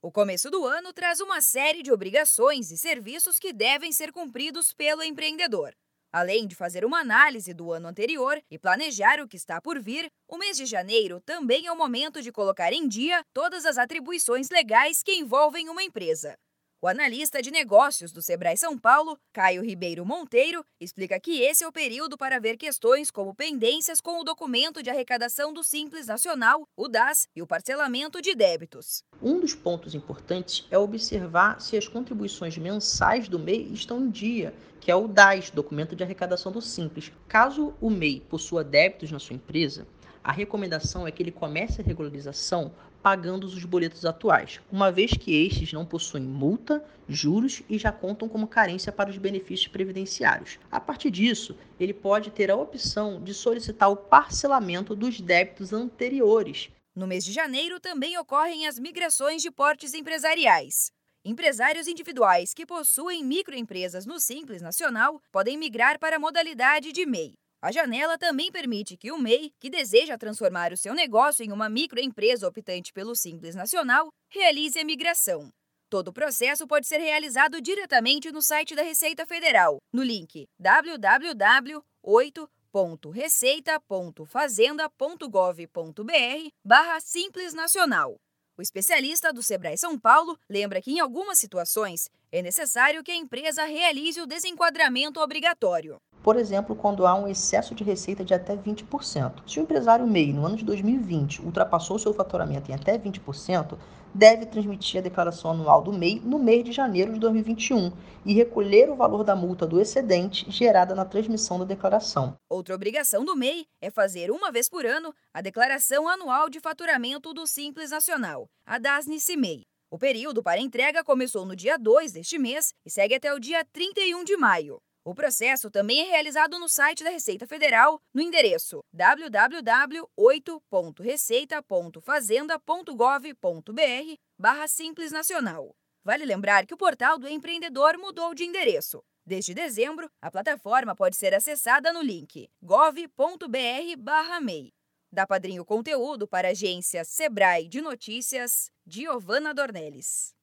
O começo do ano traz uma série de obrigações e serviços que devem ser cumpridos pelo empreendedor. Além de fazer uma análise do ano anterior e planejar o que está por vir, o mês de janeiro também é o momento de colocar em dia todas as atribuições legais que envolvem uma empresa. O analista de negócios do Sebrae São Paulo, Caio Ribeiro Monteiro, explica que esse é o período para ver questões como pendências com o documento de arrecadação do Simples Nacional, o DAS, e o parcelamento de débitos. Um dos pontos importantes é observar se as contribuições mensais do MEI estão em dia, que é o DAS, documento de arrecadação do Simples. Caso o MEI possua débitos na sua empresa, a recomendação é que ele comece a regularização pagando os boletos atuais, uma vez que estes não possuem multa, juros e já contam como carência para os benefícios previdenciários. A partir disso, ele pode ter a opção de solicitar o parcelamento dos débitos anteriores. No mês de janeiro também ocorrem as migrações de portes empresariais. Empresários individuais que possuem microempresas no Simples Nacional podem migrar para a modalidade de MEI. A janela também permite que o MEI, que deseja transformar o seu negócio em uma microempresa optante pelo Simples Nacional, realize a migração. Todo o processo pode ser realizado diretamente no site da Receita Federal, no link www.8.receita.fazenda.gov.br barra Simples Nacional. O especialista do Sebrae São Paulo lembra que, em algumas situações, é necessário que a empresa realize o desenquadramento obrigatório por exemplo, quando há um excesso de receita de até 20%. Se o empresário MEI, no ano de 2020, ultrapassou seu faturamento em até 20%, deve transmitir a declaração anual do MEI no mês de janeiro de 2021 e recolher o valor da multa do excedente gerada na transmissão da declaração. Outra obrigação do MEI é fazer uma vez por ano a declaração anual de faturamento do Simples Nacional, a DASNICE-MEI. O período para entrega começou no dia 2 deste mês e segue até o dia 31 de maio. O processo também é realizado no site da Receita Federal, no endereço www.8.receita.fazenda.gov.br barra Simples Nacional. Vale lembrar que o portal do empreendedor mudou de endereço. Desde dezembro, a plataforma pode ser acessada no link gov.br/mei. Da Padrinho Conteúdo para a agência Sebrae de Notícias, Giovana Dornelles.